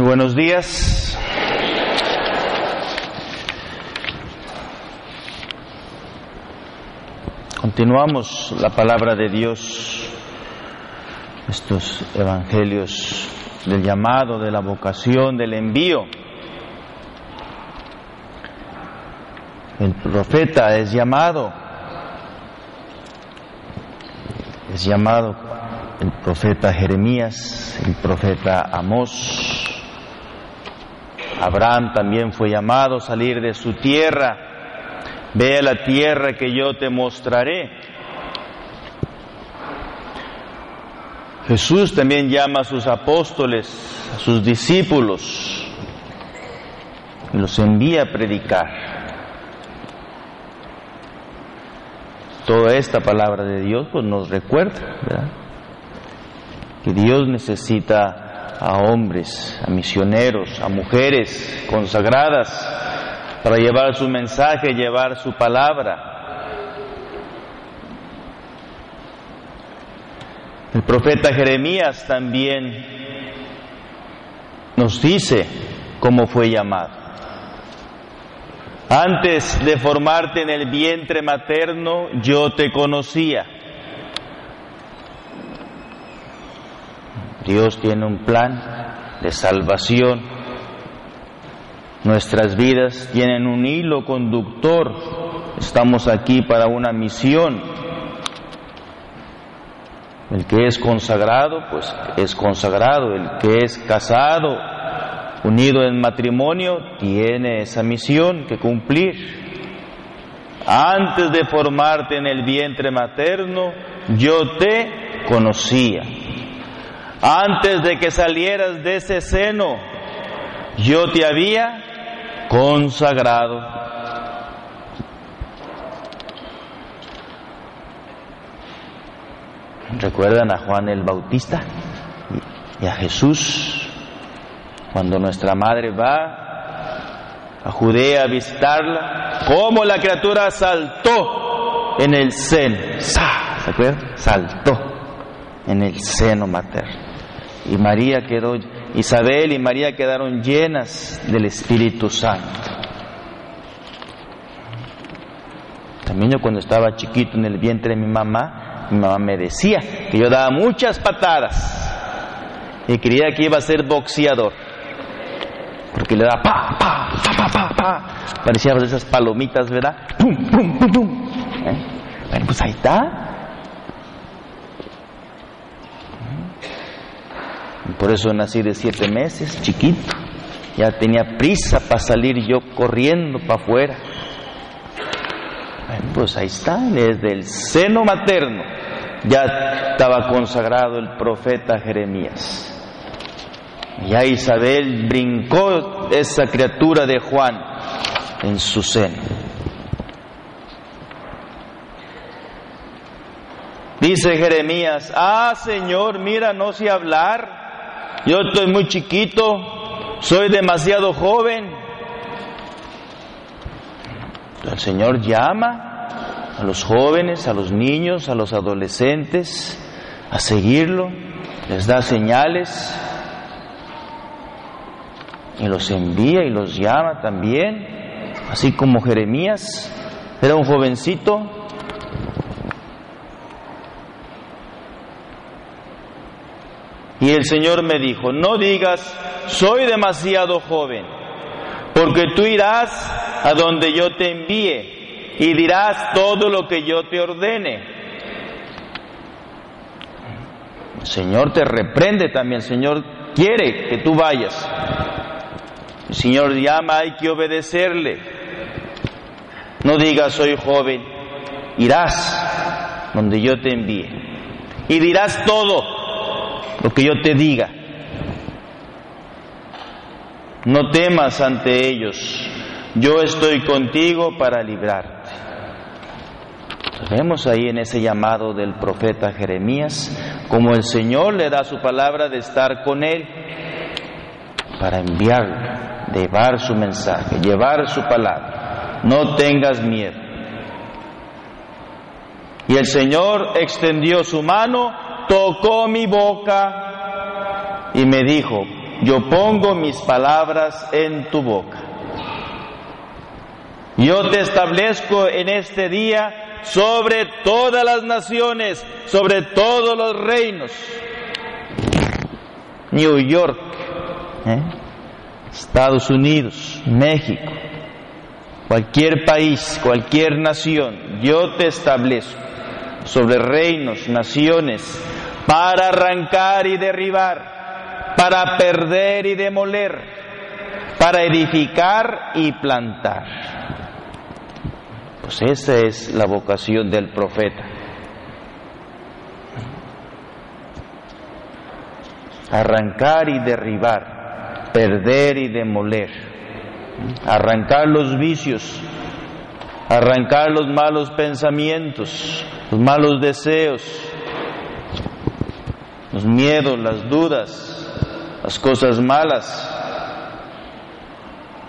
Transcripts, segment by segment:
buenos días. Continuamos la palabra de Dios, estos evangelios del llamado, de la vocación, del envío. El profeta es llamado, es llamado el profeta Jeremías, el profeta Amós. Abraham también fue llamado a salir de su tierra. Ve a la tierra que yo te mostraré. Jesús también llama a sus apóstoles, a sus discípulos, y los envía a predicar. Toda esta palabra de Dios pues nos recuerda que Dios necesita a hombres, a misioneros, a mujeres consagradas para llevar su mensaje, llevar su palabra. El profeta Jeremías también nos dice cómo fue llamado. Antes de formarte en el vientre materno, yo te conocía. Dios tiene un plan de salvación. Nuestras vidas tienen un hilo conductor. Estamos aquí para una misión. El que es consagrado, pues es consagrado. El que es casado, unido en matrimonio, tiene esa misión que cumplir. Antes de formarte en el vientre materno, yo te conocía. Antes de que salieras de ese seno, yo te había consagrado. ¿Recuerdan a Juan el Bautista y a Jesús? Cuando nuestra madre va a Judea a visitarla, cómo la criatura saltó en el seno. ¿Se acuerdan? Saltó en el seno materno. Y María quedó, Isabel y María quedaron llenas del Espíritu Santo. También yo cuando estaba chiquito en el vientre de mi mamá, mi mamá me decía que yo daba muchas patadas y creía que iba a ser boxeador. Porque le daba pa, pa, pa, pa, pa, pa. Parecían esas palomitas, ¿verdad? Pum, pum, pum, pum. ¿Eh? Bueno, pues ahí está. Por eso nací de siete meses, chiquito. Ya tenía prisa para salir yo corriendo para afuera. Pues ahí está, desde el seno materno ya estaba consagrado el profeta Jeremías. Ya Isabel brincó esa criatura de Juan en su seno. Dice Jeremías, ah Señor, mira, no sé hablar, yo estoy muy chiquito, soy demasiado joven. El Señor llama a los jóvenes, a los niños, a los adolescentes a seguirlo, les da señales y los envía y los llama también, así como Jeremías era un jovencito. Y el Señor me dijo, no digas, soy demasiado joven, porque tú irás a donde yo te envíe y dirás todo lo que yo te ordene. El Señor te reprende también, el Señor quiere que tú vayas. El Señor llama, hay que obedecerle. No digas soy joven, irás donde yo te envíe y dirás todo lo que yo te diga. No temas ante ellos, yo estoy contigo para librarte. Vemos ahí en ese llamado del profeta Jeremías como el Señor le da su palabra de estar con él para enviarlo, llevar su mensaje, llevar su palabra. No tengas miedo. Y el Señor extendió su mano, tocó mi boca y me dijo, yo pongo mis palabras en tu boca. Yo te establezco en este día sobre todas las naciones, sobre todos los reinos. New York, ¿eh? Estados Unidos, México, cualquier país, cualquier nación, yo te establezco sobre reinos, naciones, para arrancar y derribar, para perder y demoler, para edificar y plantar. Pues esa es la vocación del profeta. Arrancar y derribar, perder y demoler, arrancar los vicios, arrancar los malos pensamientos, los malos deseos, los miedos, las dudas, las cosas malas,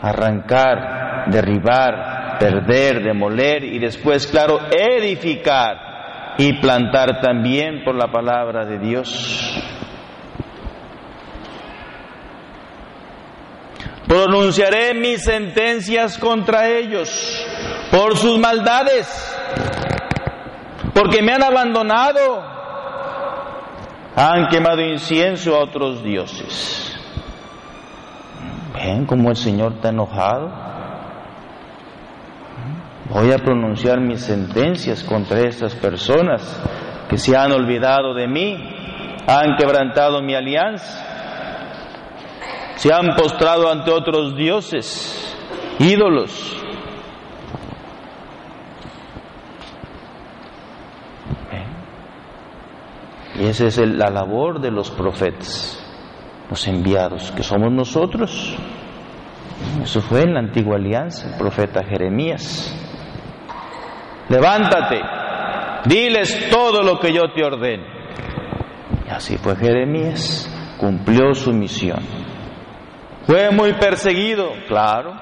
arrancar, derribar, perder, demoler y después, claro, edificar y plantar también por la palabra de Dios. Pronunciaré mis sentencias contra ellos por sus maldades, porque me han abandonado, han quemado incienso a otros dioses. ¿Ven cómo el Señor está enojado? Voy a pronunciar mis sentencias contra estas personas que se han olvidado de mí, han quebrantado mi alianza, se han postrado ante otros dioses, ídolos. Y esa es la labor de los profetas, los enviados, que somos nosotros. Eso fue en la antigua alianza, el profeta Jeremías. Levántate, diles todo lo que yo te ordeno. Y así fue Jeremías, cumplió su misión. Fue muy perseguido, claro.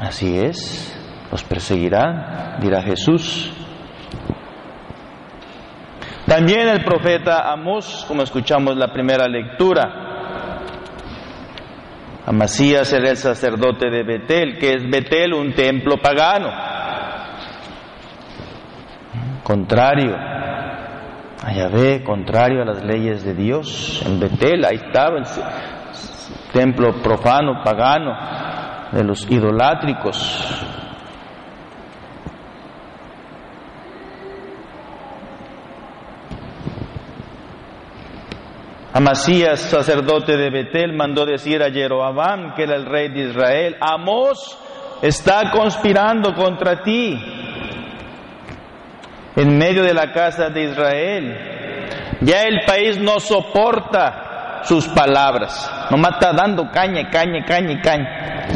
Así es, los perseguirán, dirá Jesús. También el profeta Amós, como escuchamos la primera lectura, Amasías era el sacerdote de Betel, que es Betel un templo pagano, contrario a Yahvé, contrario a las leyes de Dios. En Betel, ahí estaba el templo profano, pagano, de los idolátricos. Amasías, sacerdote de Betel, mandó decir a Jeroabam, que era el rey de Israel, Amós está conspirando contra ti en medio de la casa de Israel. Ya el país no soporta sus palabras, nomás está dando caña, caña, caña, caña.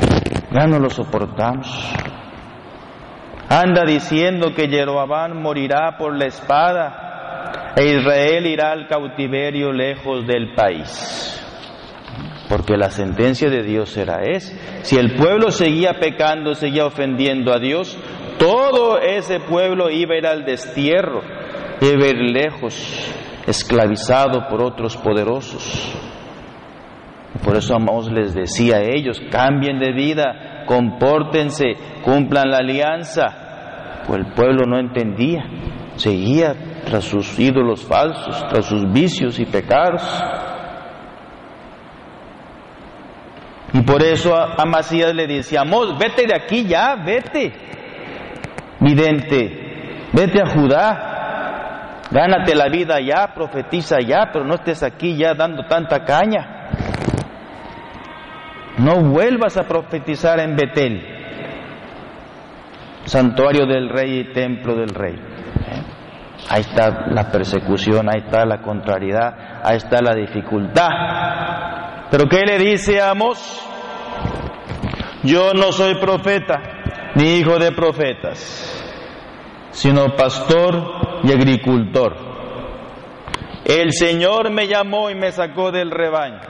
Ya no lo soportamos. Anda diciendo que Jeroabam morirá por la espada e Israel irá al cautiverio lejos del país. Porque la sentencia de Dios era esa. Si el pueblo seguía pecando, seguía ofendiendo a Dios, todo ese pueblo iba a ir al destierro, iba a ir lejos, esclavizado por otros poderosos. Por eso Amós les decía a ellos, cambien de vida, compórtense, cumplan la alianza. Pues el pueblo no entendía, seguía tras sus ídolos falsos, tras sus vicios y pecados. Y por eso a Macías le dice, Amós, vete de aquí ya, vete, vidente, vete a Judá, gánate la vida ya, profetiza ya, pero no estés aquí ya dando tanta caña. No vuelvas a profetizar en Betel, santuario del rey y templo del rey. Ahí está la persecución, ahí está la contrariedad, ahí está la dificultad. Pero ¿qué le dice a Amos? Yo no soy profeta, ni hijo de profetas, sino pastor y agricultor. El Señor me llamó y me sacó del rebaño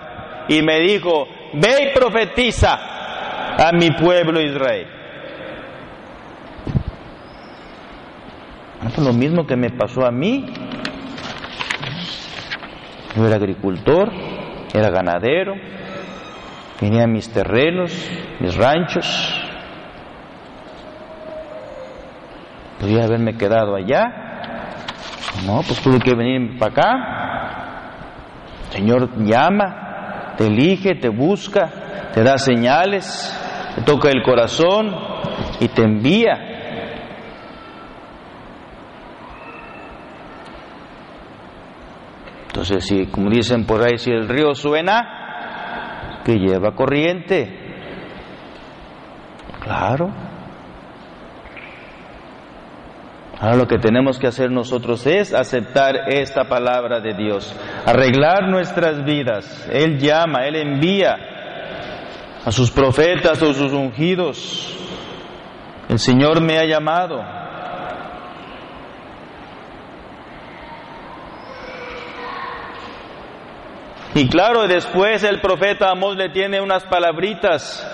y me dijo, ve y profetiza a mi pueblo Israel. Es lo mismo que me pasó a mí. Yo era agricultor, era ganadero, tenía mis terrenos, mis ranchos. Podría haberme quedado allá. No, pues tuve que venir para acá. El Señor llama, te elige, te busca, te da señales, te toca el corazón y te envía. Si, como dicen por ahí, si el río suena, que lleva corriente. Claro. Ahora lo que tenemos que hacer nosotros es aceptar esta palabra de Dios, arreglar nuestras vidas. Él llama, Él envía a sus profetas o sus ungidos. El Señor me ha llamado. Y claro, después el profeta Amós le tiene unas palabritas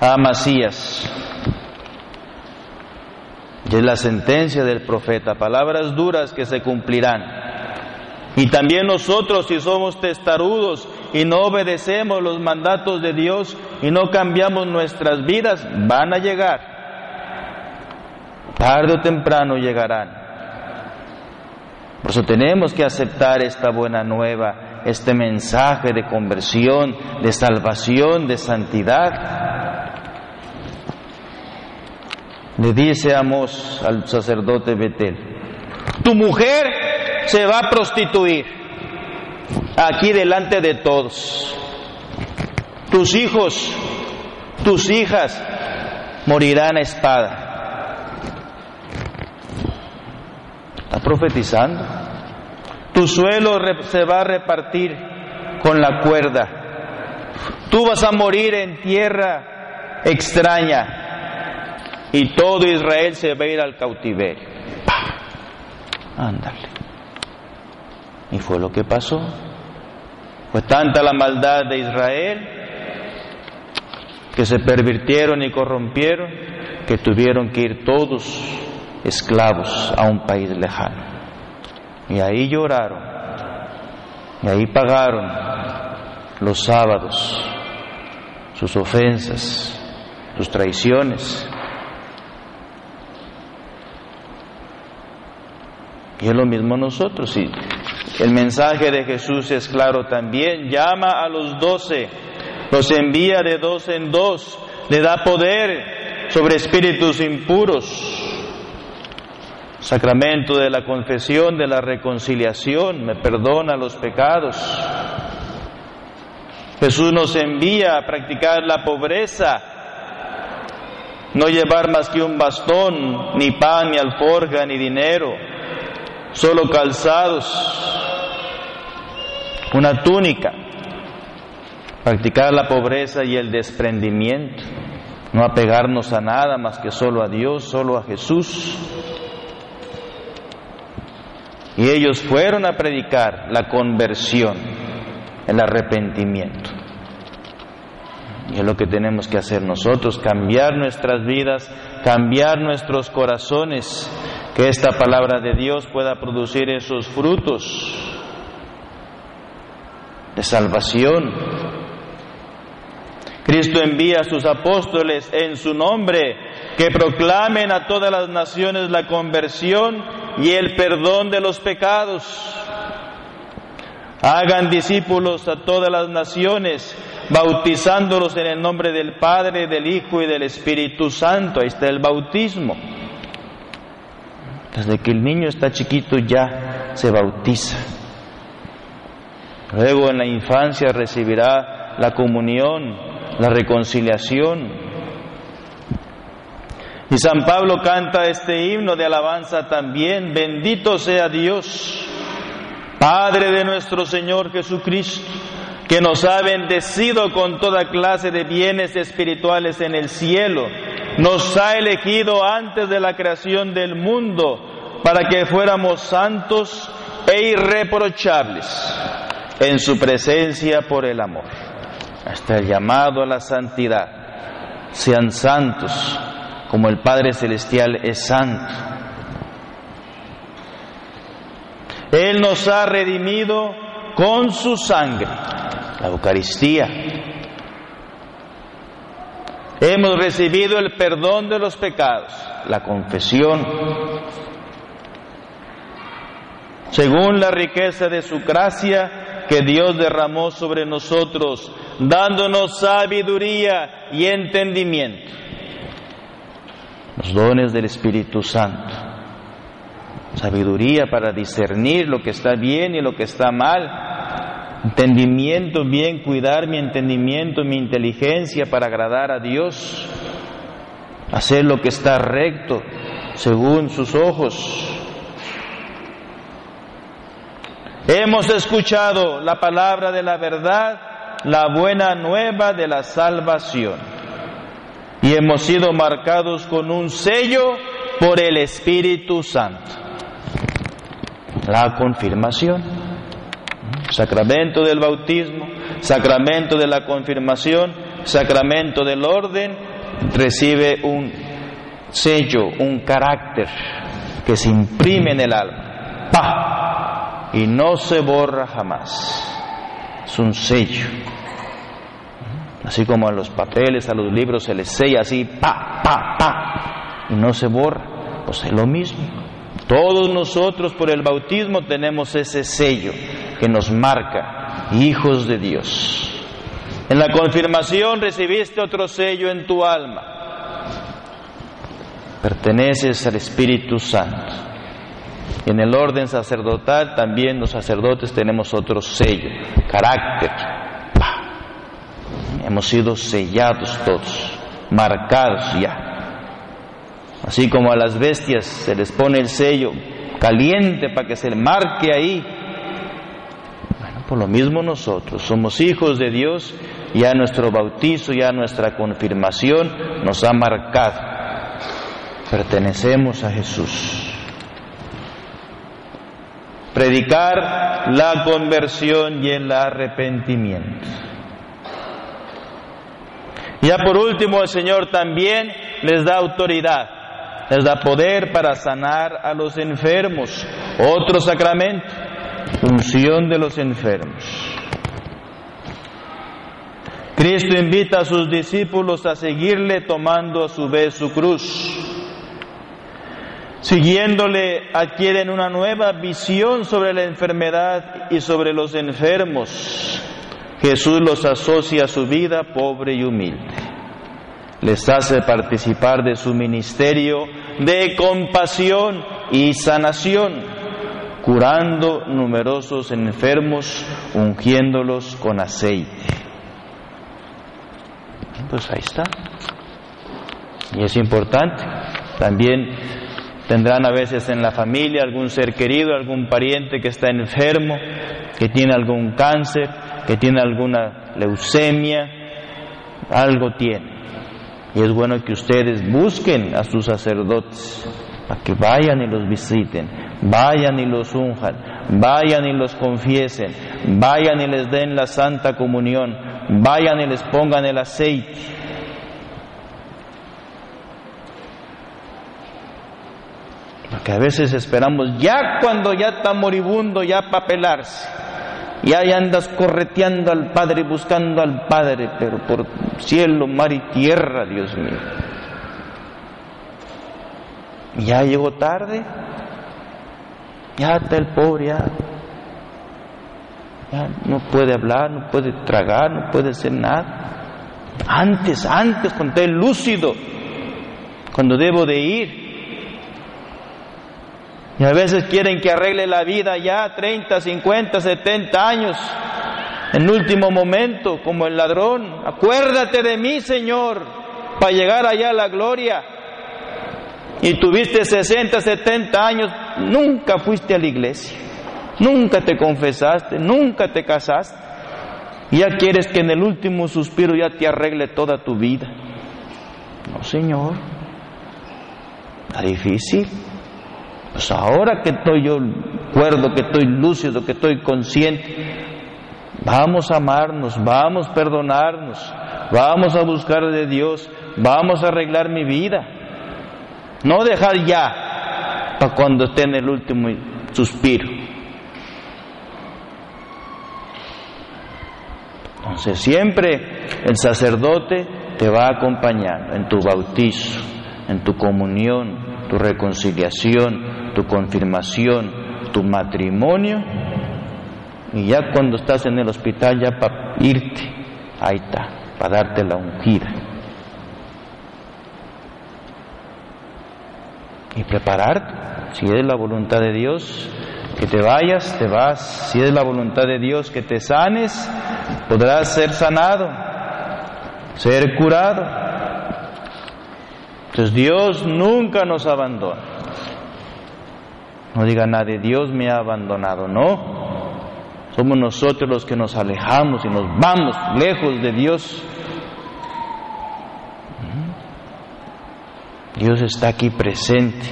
a Amasías. Y es la sentencia del profeta, palabras duras que se cumplirán. Y también nosotros, si somos testarudos y no obedecemos los mandatos de Dios y no cambiamos nuestras vidas, van a llegar. Tarde o temprano llegarán. Por eso tenemos que aceptar esta buena nueva este mensaje de conversión, de salvación, de santidad. Le dice Amos al sacerdote Betel, tu mujer se va a prostituir aquí delante de todos. Tus hijos, tus hijas morirán a espada. Está profetizando. Tu suelo se va a repartir con la cuerda. Tú vas a morir en tierra extraña y todo Israel se va a ir al cautiverio. Ándale. Y fue lo que pasó. Fue tanta la maldad de Israel que se pervirtieron y corrompieron que tuvieron que ir todos esclavos a un país lejano. Y ahí lloraron. Y ahí pagaron los sábados, sus ofensas, sus traiciones. Y es lo mismo nosotros. Y el mensaje de Jesús es claro también. Llama a los doce, los envía de dos en dos, le da poder sobre espíritus impuros sacramento de la confesión, de la reconciliación, me perdona los pecados. Jesús nos envía a practicar la pobreza, no llevar más que un bastón, ni pan, ni alforja, ni dinero, solo calzados, una túnica, practicar la pobreza y el desprendimiento, no apegarnos a nada más que solo a Dios, solo a Jesús. Y ellos fueron a predicar la conversión, el arrepentimiento. Y es lo que tenemos que hacer nosotros, cambiar nuestras vidas, cambiar nuestros corazones, que esta palabra de Dios pueda producir esos frutos de salvación. Cristo envía a sus apóstoles en su nombre que proclamen a todas las naciones la conversión y el perdón de los pecados. Hagan discípulos a todas las naciones, bautizándolos en el nombre del Padre, del Hijo y del Espíritu Santo. Ahí está el bautismo. Desde que el niño está chiquito ya se bautiza. Luego en la infancia recibirá la comunión, la reconciliación. Y San Pablo canta este himno de alabanza también, bendito sea Dios, Padre de nuestro Señor Jesucristo, que nos ha bendecido con toda clase de bienes espirituales en el cielo, nos ha elegido antes de la creación del mundo para que fuéramos santos e irreprochables en su presencia por el amor. Hasta el llamado a la santidad. Sean santos como el Padre Celestial es santo. Él nos ha redimido con su sangre, la Eucaristía. Hemos recibido el perdón de los pecados, la confesión. Según la riqueza de su gracia que Dios derramó sobre nosotros, dándonos sabiduría y entendimiento. Los dones del Espíritu Santo. Sabiduría para discernir lo que está bien y lo que está mal. Entendimiento, bien cuidar mi entendimiento, mi inteligencia para agradar a Dios. Hacer lo que está recto según sus ojos. Hemos escuchado la palabra de la verdad, la buena nueva de la salvación. Y hemos sido marcados con un sello por el Espíritu Santo. La confirmación, sacramento del bautismo, sacramento de la confirmación, sacramento del orden, recibe un sello, un carácter que se imprime en el alma. ¡Pah! y no se borra jamás. Es un sello. Así como a los papeles, a los libros se les sella así, pa, pa, pa, y no se borra. Pues es lo mismo. Todos nosotros por el bautismo tenemos ese sello que nos marca, hijos de Dios. En la confirmación recibiste otro sello en tu alma. Perteneces al Espíritu Santo. En el orden sacerdotal también los sacerdotes tenemos otro sello, carácter. Hemos sido sellados todos, marcados ya. Así como a las bestias se les pone el sello caliente para que se marque ahí. Bueno, por lo mismo nosotros somos hijos de Dios, ya nuestro bautizo, ya nuestra confirmación nos ha marcado. Pertenecemos a Jesús predicar la conversión y el arrepentimiento. Ya por último, el Señor también les da autoridad, les da poder para sanar a los enfermos. Otro sacramento, unción de los enfermos. Cristo invita a sus discípulos a seguirle tomando a su vez su cruz. Siguiéndole adquieren una nueva visión sobre la enfermedad y sobre los enfermos. Jesús los asocia a su vida pobre y humilde. Les hace participar de su ministerio de compasión y sanación, curando numerosos enfermos, ungiéndolos con aceite. Pues ahí está. Y es importante también Tendrán a veces en la familia algún ser querido, algún pariente que está enfermo, que tiene algún cáncer, que tiene alguna leucemia, algo tiene. Y es bueno que ustedes busquen a sus sacerdotes para que vayan y los visiten, vayan y los unjan, vayan y los confiesen, vayan y les den la santa comunión, vayan y les pongan el aceite Porque a veces esperamos ya cuando ya está moribundo, ya para pelarse. Y ahí andas correteando al Padre, buscando al Padre, pero por cielo, mar y tierra, Dios mío. Ya llegó tarde, ya está el pobre, ya, ya no puede hablar, no puede tragar, no puede hacer nada. Antes, antes, cuando esté lúcido, cuando debo de ir, y a veces quieren que arregle la vida ya 30, 50, 70 años. en último momento, como el ladrón. Acuérdate de mí, Señor, para llegar allá a la gloria. Y tuviste 60, 70 años, nunca fuiste a la iglesia, nunca te confesaste, nunca te casaste. Y ya quieres que en el último suspiro ya te arregle toda tu vida. No, Señor. Está difícil. Pues ahora que estoy yo cuerdo, que estoy lúcido, que estoy consciente, vamos a amarnos, vamos a perdonarnos, vamos a buscar de Dios, vamos a arreglar mi vida. No dejar ya para cuando esté en el último suspiro. Entonces siempre el sacerdote te va acompañando en tu bautizo, en tu comunión, tu reconciliación, tu confirmación, tu matrimonio. Y ya cuando estás en el hospital, ya para irte, ahí está, para darte la ungida. Y prepararte, si es la voluntad de Dios, que te vayas, te vas. Si es la voluntad de Dios que te sanes, podrás ser sanado, ser curado. Entonces Dios nunca nos abandona. No diga nadie, Dios me ha abandonado, no. Somos nosotros los que nos alejamos y nos vamos lejos de Dios. Dios está aquí presente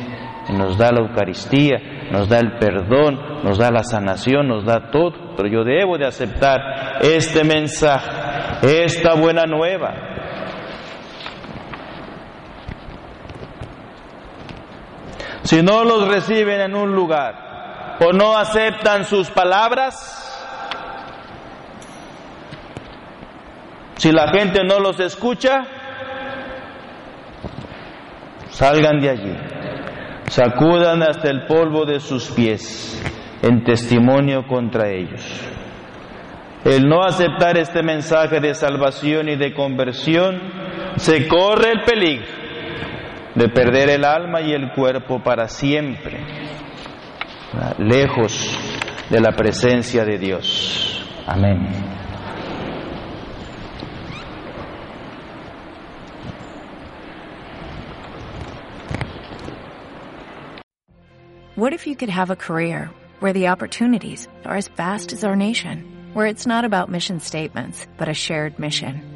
y nos da la Eucaristía, nos da el perdón, nos da la sanación, nos da todo. Pero yo debo de aceptar este mensaje, esta buena nueva. Si no los reciben en un lugar o no aceptan sus palabras, si la gente no los escucha, salgan de allí, sacudan hasta el polvo de sus pies en testimonio contra ellos. El no aceptar este mensaje de salvación y de conversión, se corre el peligro de perder el alma y el cuerpo para siempre, lejos de la presencia de Dios. Amén. What if you could have a career where the opportunities are as vast as our nation, where it's not about mission statements, but a shared mission?